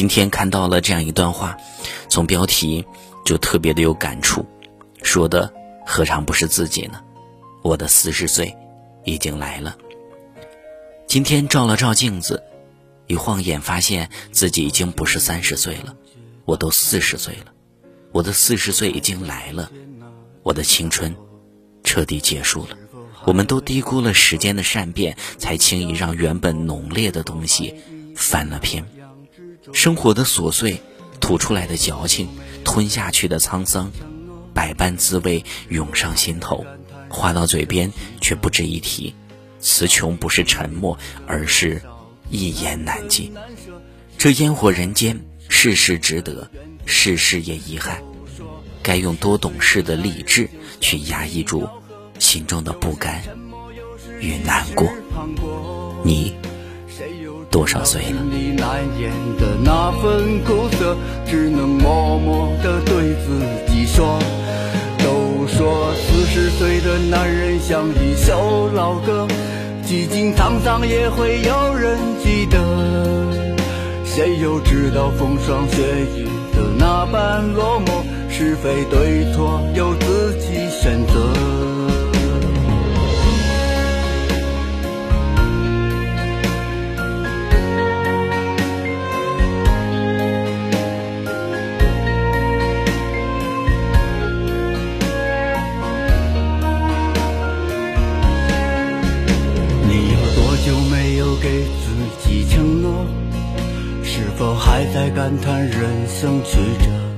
今天看到了这样一段话，从标题就特别的有感触，说的何尝不是自己呢？我的四十岁已经来了。今天照了照镜子，一晃眼发现自己已经不是三十岁了，我都四十岁了。我的四十岁已经来了，我的青春彻底结束了。我们都低估了时间的善变，才轻易让原本浓烈的东西翻了篇。生活的琐碎，吐出来的矫情，吞下去的沧桑，百般滋味涌上心头，话到嘴边却不值一提。词穷不是沉默，而是一言难尽。这烟火人间，事事值得，事事也遗憾。该用多懂事的理智去压抑住心中的不甘与难过。你。多少岁了？难言的那份苦涩，只能默默的对自己说。都说四十岁的男人像一首老歌，几经沧桑也会有人记得。谁又知道风霜雪雨的那般落寞，是非对错由自留给自己承诺，是否还在感叹人生曲折？